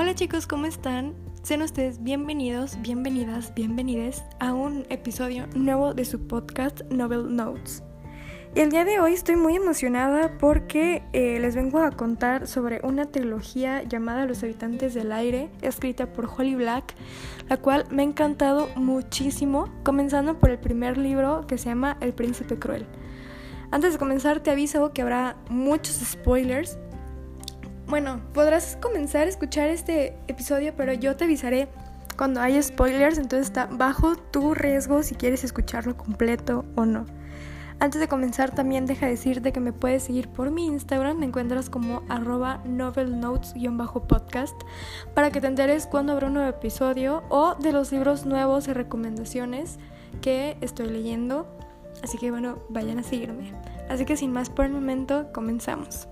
Hola chicos, ¿cómo están? Sean ustedes bienvenidos, bienvenidas, bienvenides a un episodio nuevo de su podcast Novel Notes. Y el día de hoy estoy muy emocionada porque eh, les vengo a contar sobre una trilogía llamada Los Habitantes del Aire, escrita por Holly Black, la cual me ha encantado muchísimo, comenzando por el primer libro que se llama El Príncipe Cruel. Antes de comenzar te aviso que habrá muchos spoilers. Bueno, podrás comenzar a escuchar este episodio, pero yo te avisaré cuando haya spoilers, entonces está bajo tu riesgo si quieres escucharlo completo o no. Antes de comenzar también deja decirte que me puedes seguir por mi Instagram, me encuentras como arroba novelnotes-podcast para que te enteres cuando habrá un nuevo episodio o de los libros nuevos y recomendaciones que estoy leyendo. Así que bueno, vayan a seguirme. Así que sin más por el momento, comenzamos.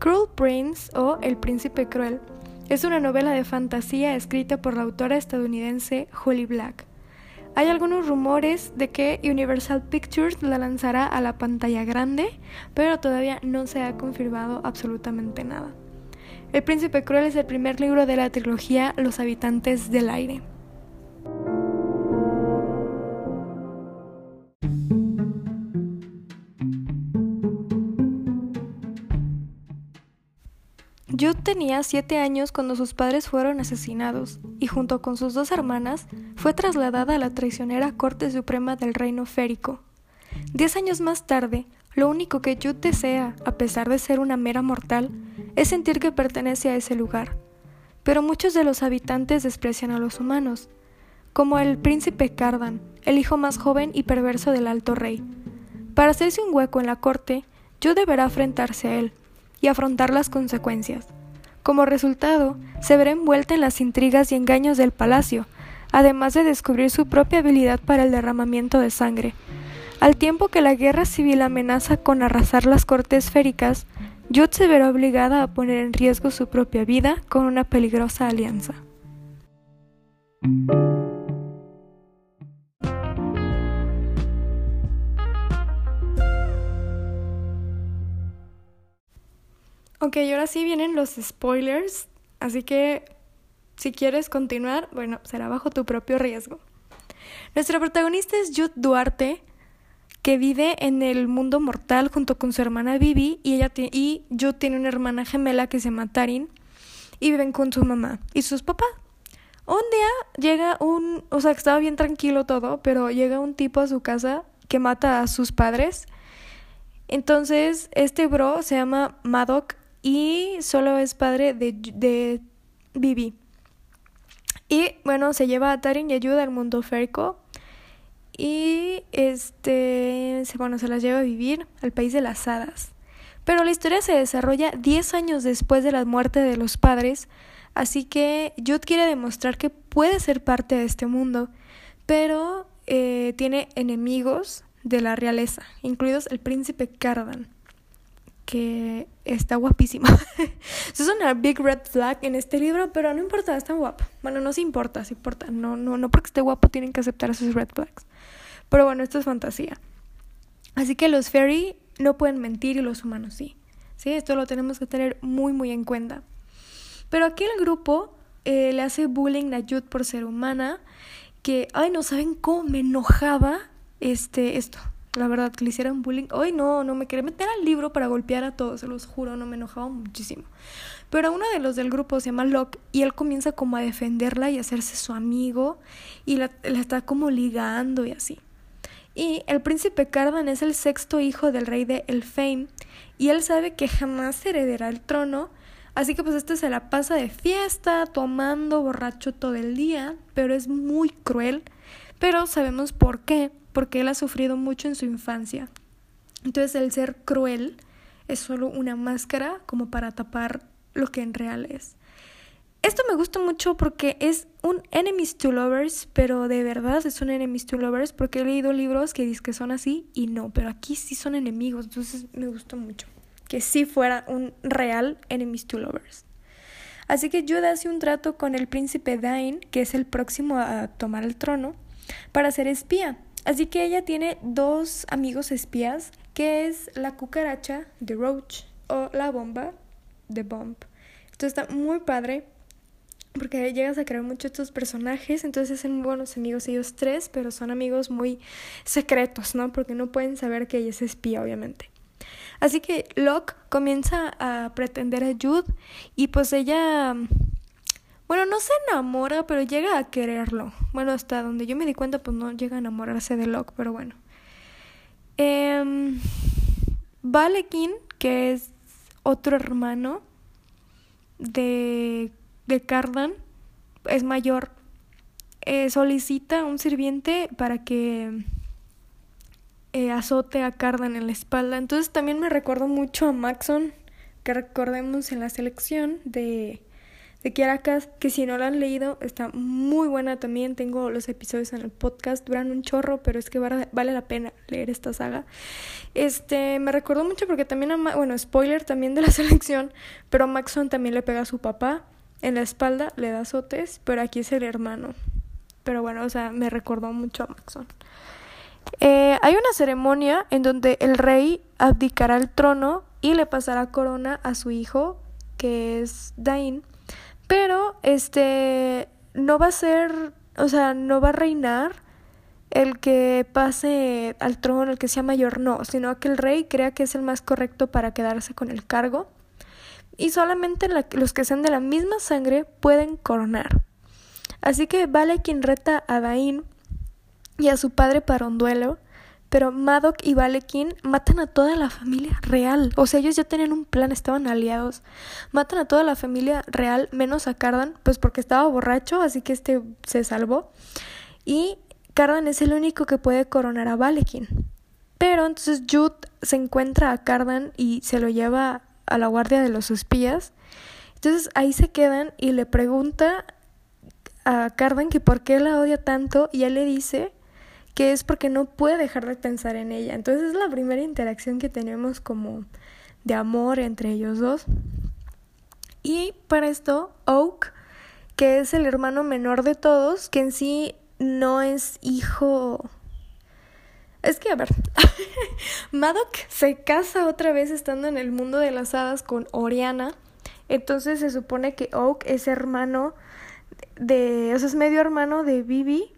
Cruel Prince o El Príncipe Cruel es una novela de fantasía escrita por la autora estadounidense Holly Black. Hay algunos rumores de que Universal Pictures la lanzará a la pantalla grande, pero todavía no se ha confirmado absolutamente nada. El Príncipe Cruel es el primer libro de la trilogía Los Habitantes del Aire. Jude tenía siete años cuando sus padres fueron asesinados y junto con sus dos hermanas fue trasladada a la traicionera Corte Suprema del Reino Férico. Diez años más tarde, lo único que Jude desea, a pesar de ser una mera mortal, es sentir que pertenece a ese lugar. Pero muchos de los habitantes desprecian a los humanos, como el príncipe Cardan, el hijo más joven y perverso del alto rey. Para hacerse un hueco en la corte, Jude deberá enfrentarse a él y afrontar las consecuencias. Como resultado, se verá envuelta en las intrigas y engaños del palacio, además de descubrir su propia habilidad para el derramamiento de sangre. Al tiempo que la guerra civil amenaza con arrasar las cortes féricas, Jude se verá obligada a poner en riesgo su propia vida con una peligrosa alianza. Ok, ahora sí vienen los spoilers, así que si quieres continuar, bueno, será bajo tu propio riesgo. Nuestra protagonista es Jude Duarte, que vive en el mundo mortal junto con su hermana Vivi y ella y Jude tiene una hermana gemela que se llama Tarin y viven con su mamá y sus papás. Un día llega un, o sea, estaba bien tranquilo todo, pero llega un tipo a su casa que mata a sus padres. Entonces, este bro se llama Madoc y solo es padre de, de Bibi. Y bueno, se lleva a Tarin y ayuda al mundo férico. Y este, bueno, se las lleva a vivir al país de las hadas. Pero la historia se desarrolla 10 años después de la muerte de los padres, así que Jude quiere demostrar que puede ser parte de este mundo, pero eh, tiene enemigos de la realeza, incluidos el príncipe Cardan que está guapísima. Eso es una big red flag en este libro, pero no importa, está guapo. Bueno, no se importa, se importa. No, no, no porque esté guapo tienen que aceptar esos red flags. Pero bueno, esto es fantasía. Así que los fairy no pueden mentir y los humanos sí. Sí, esto lo tenemos que tener muy, muy en cuenta. Pero aquí el grupo eh, le hace bullying a Jude por ser humana, que, ay, no saben cómo me enojaba este, esto la verdad, que le hicieran bullying. Hoy no, no me quería meter al libro para golpear a todos, se los juro, no me enojaba muchísimo. Pero uno de los del grupo se llama Locke y él comienza como a defenderla y a hacerse su amigo y la, está como ligando y así. Y el príncipe Cardan es el sexto hijo del rey de Elfame y él sabe que jamás heredará el trono, así que pues este se la pasa de fiesta, tomando borracho todo el día, pero es muy cruel, pero sabemos por qué porque él ha sufrido mucho en su infancia. Entonces el ser cruel es solo una máscara como para tapar lo que en real es. Esto me gusta mucho porque es un enemies to lovers, pero de verdad es un enemies to lovers porque he leído libros que dicen que son así y no, pero aquí sí son enemigos, entonces me gustó mucho que sí fuera un real enemies to lovers. Así que Jude hace un trato con el príncipe Dain, que es el próximo a tomar el trono, para ser espía. Así que ella tiene dos amigos espías, que es la cucaracha de Roach o la bomba de Bomb. Esto está muy padre porque llegas a crear mucho estos personajes, entonces hacen buenos amigos ellos tres, pero son amigos muy secretos, ¿no? Porque no pueden saber que ella es espía, obviamente. Así que Locke comienza a pretender a Jude y pues ella, bueno, no se enamora, pero llega a quererlo. Bueno, hasta donde yo me di cuenta, pues no llega a enamorarse de Locke, pero bueno. Eh, Valekin, que es otro hermano de de Cardan es mayor, eh, solicita un sirviente para que eh, azote a Cardan en la espalda. Entonces también me recuerdo mucho a Maxon, que recordemos en la selección de, de Kiarakas, que si no la han leído está muy buena también. Tengo los episodios en el podcast, duran un chorro, pero es que vale, la pena leer esta saga. Este, me recuerdo mucho porque también, a, bueno, spoiler también de la selección, pero Maxon también le pega a su papá. En la espalda le da azotes, pero aquí es el hermano. Pero bueno, o sea, me recordó mucho a Maxon. Eh, hay una ceremonia en donde el rey abdicará el trono y le pasará corona a su hijo, que es Dain. Pero este no va a ser, o sea, no va a reinar el que pase al trono, el que sea mayor, no, sino que el rey crea que es el más correcto para quedarse con el cargo y solamente los que sean de la misma sangre pueden coronar. Así que vale quien reta a Dain y a su padre para un duelo, pero Madoc y Valekin matan a toda la familia real. O sea, ellos ya tenían un plan, estaban aliados. Matan a toda la familia real, menos a Cardan, pues porque estaba borracho, así que este se salvó. Y Cardan es el único que puede coronar a Valekin. Pero entonces Jude se encuentra a Cardan y se lo lleva a la guardia de los espías. Entonces ahí se quedan y le pregunta a Cardan que por qué la odia tanto y él le dice que es porque no puede dejar de pensar en ella. Entonces es la primera interacción que tenemos como de amor entre ellos dos. Y para esto, Oak, que es el hermano menor de todos, que en sí no es hijo es que, a ver, Madoc se casa otra vez estando en el mundo de las hadas con Oriana. Entonces se supone que Oak es hermano de, o sea, es medio hermano de Vivi,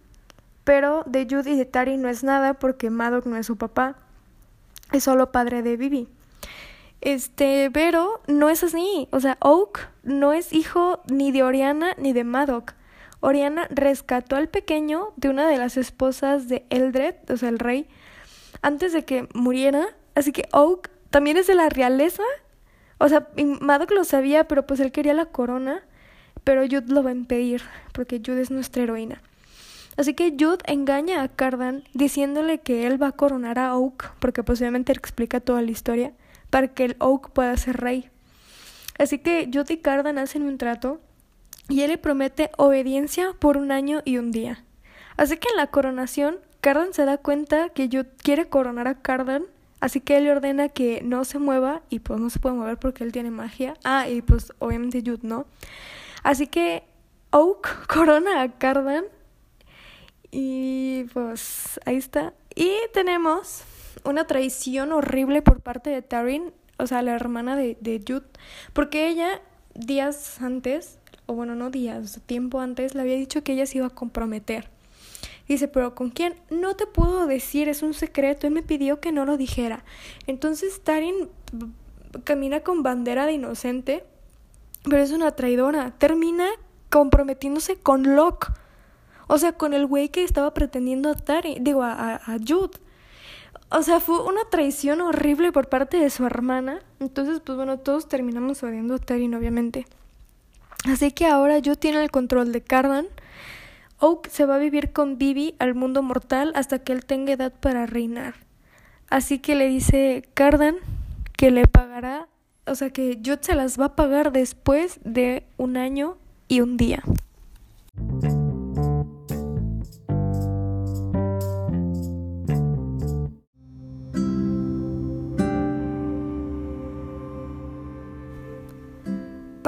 pero de Judy y de Tari no es nada porque Madoc no es su papá, es solo padre de Vivi. Este, pero no es así, o sea, Oak no es hijo ni de Oriana ni de Madoc. Oriana rescató al pequeño de una de las esposas de Eldred, o sea, el rey, antes de que muriera. Así que Oak también es de la realeza. O sea, Madoc lo sabía, pero pues él quería la corona. Pero Jude lo va a impedir, porque Jude es nuestra heroína. Así que Jude engaña a Cardan diciéndole que él va a coronar a Oak, porque posiblemente explica toda la historia, para que el Oak pueda ser rey. Así que Jude y Cardan hacen un trato y él le promete obediencia por un año y un día. Así que en la coronación, Cardan se da cuenta que Jude quiere coronar a Cardan, así que él le ordena que no se mueva y pues no se puede mover porque él tiene magia. Ah, y pues obviamente Jude no. Así que Oak corona a Cardan y pues ahí está. Y tenemos una traición horrible por parte de Tarin, o sea, la hermana de, de Jude, porque ella días antes o bueno, no días, tiempo antes, le había dicho que ella se iba a comprometer. Dice, pero ¿con quién? No te puedo decir, es un secreto. Él me pidió que no lo dijera. Entonces Tarin camina con bandera de inocente, pero es una traidora. Termina comprometiéndose con Locke. O sea, con el güey que estaba pretendiendo a Tarin, digo, a, a Jude. O sea, fue una traición horrible por parte de su hermana. Entonces, pues bueno, todos terminamos odiando a Tarin, obviamente. Así que ahora yo tiene el control de Cardan. Oak se va a vivir con Vivi al mundo mortal hasta que él tenga edad para reinar. Así que le dice Cardan que le pagará, o sea que yo se las va a pagar después de un año y un día.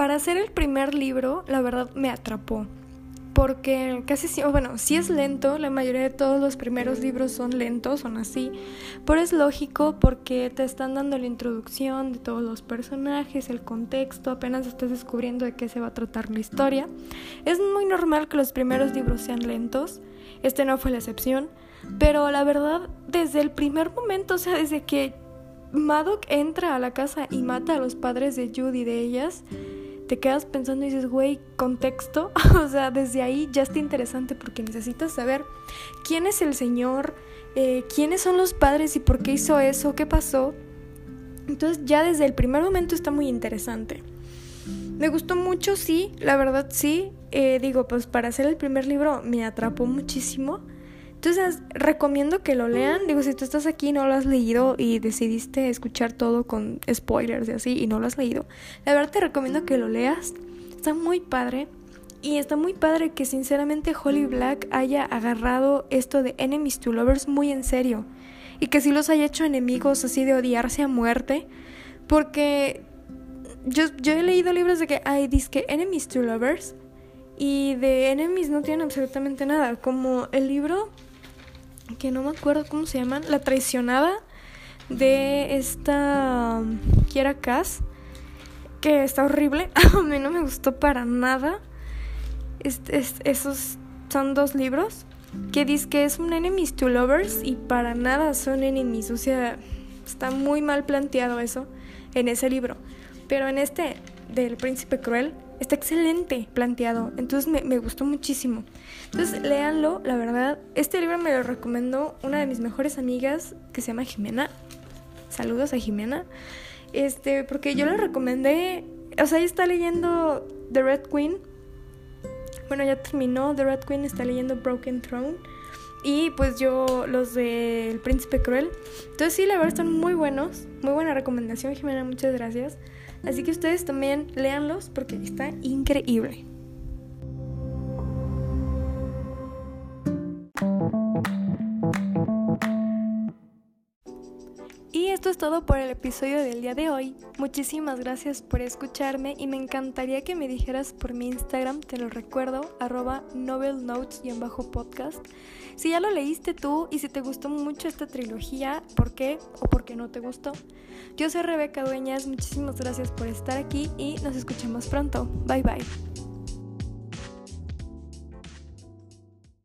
Para hacer el primer libro, la verdad me atrapó porque casi, bueno, sí es lento, la mayoría de todos los primeros libros son lentos, son así, pero es lógico porque te están dando la introducción de todos los personajes, el contexto, apenas estás descubriendo de qué se va a tratar la historia. Es muy normal que los primeros libros sean lentos, este no fue la excepción, pero la verdad, desde el primer momento, o sea, desde que Madoc entra a la casa y mata a los padres de Judy de ellas, te quedas pensando y dices, güey, contexto. o sea, desde ahí ya está interesante porque necesitas saber quién es el Señor, eh, quiénes son los padres y por qué hizo eso, qué pasó. Entonces ya desde el primer momento está muy interesante. Me gustó mucho, sí, la verdad sí. Eh, digo, pues para hacer el primer libro me atrapó muchísimo. Entonces, recomiendo que lo lean. Digo, si tú estás aquí y no lo has leído y decidiste escuchar todo con spoilers y así y no lo has leído, la verdad te recomiendo que lo leas. Está muy padre. Y está muy padre que sinceramente Holly Black haya agarrado esto de Enemies to Lovers muy en serio. Y que sí los haya hecho enemigos así de odiarse a muerte. Porque yo, yo he leído libros de que hay disque Enemies to Lovers. Y de Enemies no tienen absolutamente nada. Como el libro que no me acuerdo cómo se llaman, La traicionada de esta Kiera Cass, que está horrible, a mí no me gustó para nada. esos son dos libros que dice que es un enemies to lovers y para nada son enemies, o sea, está muy mal planteado eso en ese libro. Pero en este del príncipe cruel está excelente planteado, entonces me, gustó muchísimo. Entonces léanlo, la verdad, este libro me lo recomendó una de mis mejores amigas que se llama Jimena. Saludos a Jimena. Este, porque yo le recomendé, o sea, ella está leyendo The Red Queen. Bueno, ya terminó The Red Queen, está leyendo Broken Throne. Y pues yo los de El Príncipe Cruel. Entonces sí, la verdad están muy buenos. Muy buena recomendación, Jimena, muchas gracias. Así que ustedes también léanlos porque está increíble. Esto es todo por el episodio del día de hoy. Muchísimas gracias por escucharme y me encantaría que me dijeras por mi Instagram, te lo recuerdo, arroba novelnotes y en bajo podcast. Si ya lo leíste tú y si te gustó mucho esta trilogía, ¿por qué o por qué no te gustó? Yo soy Rebeca Dueñas, muchísimas gracias por estar aquí y nos escuchamos pronto. Bye bye.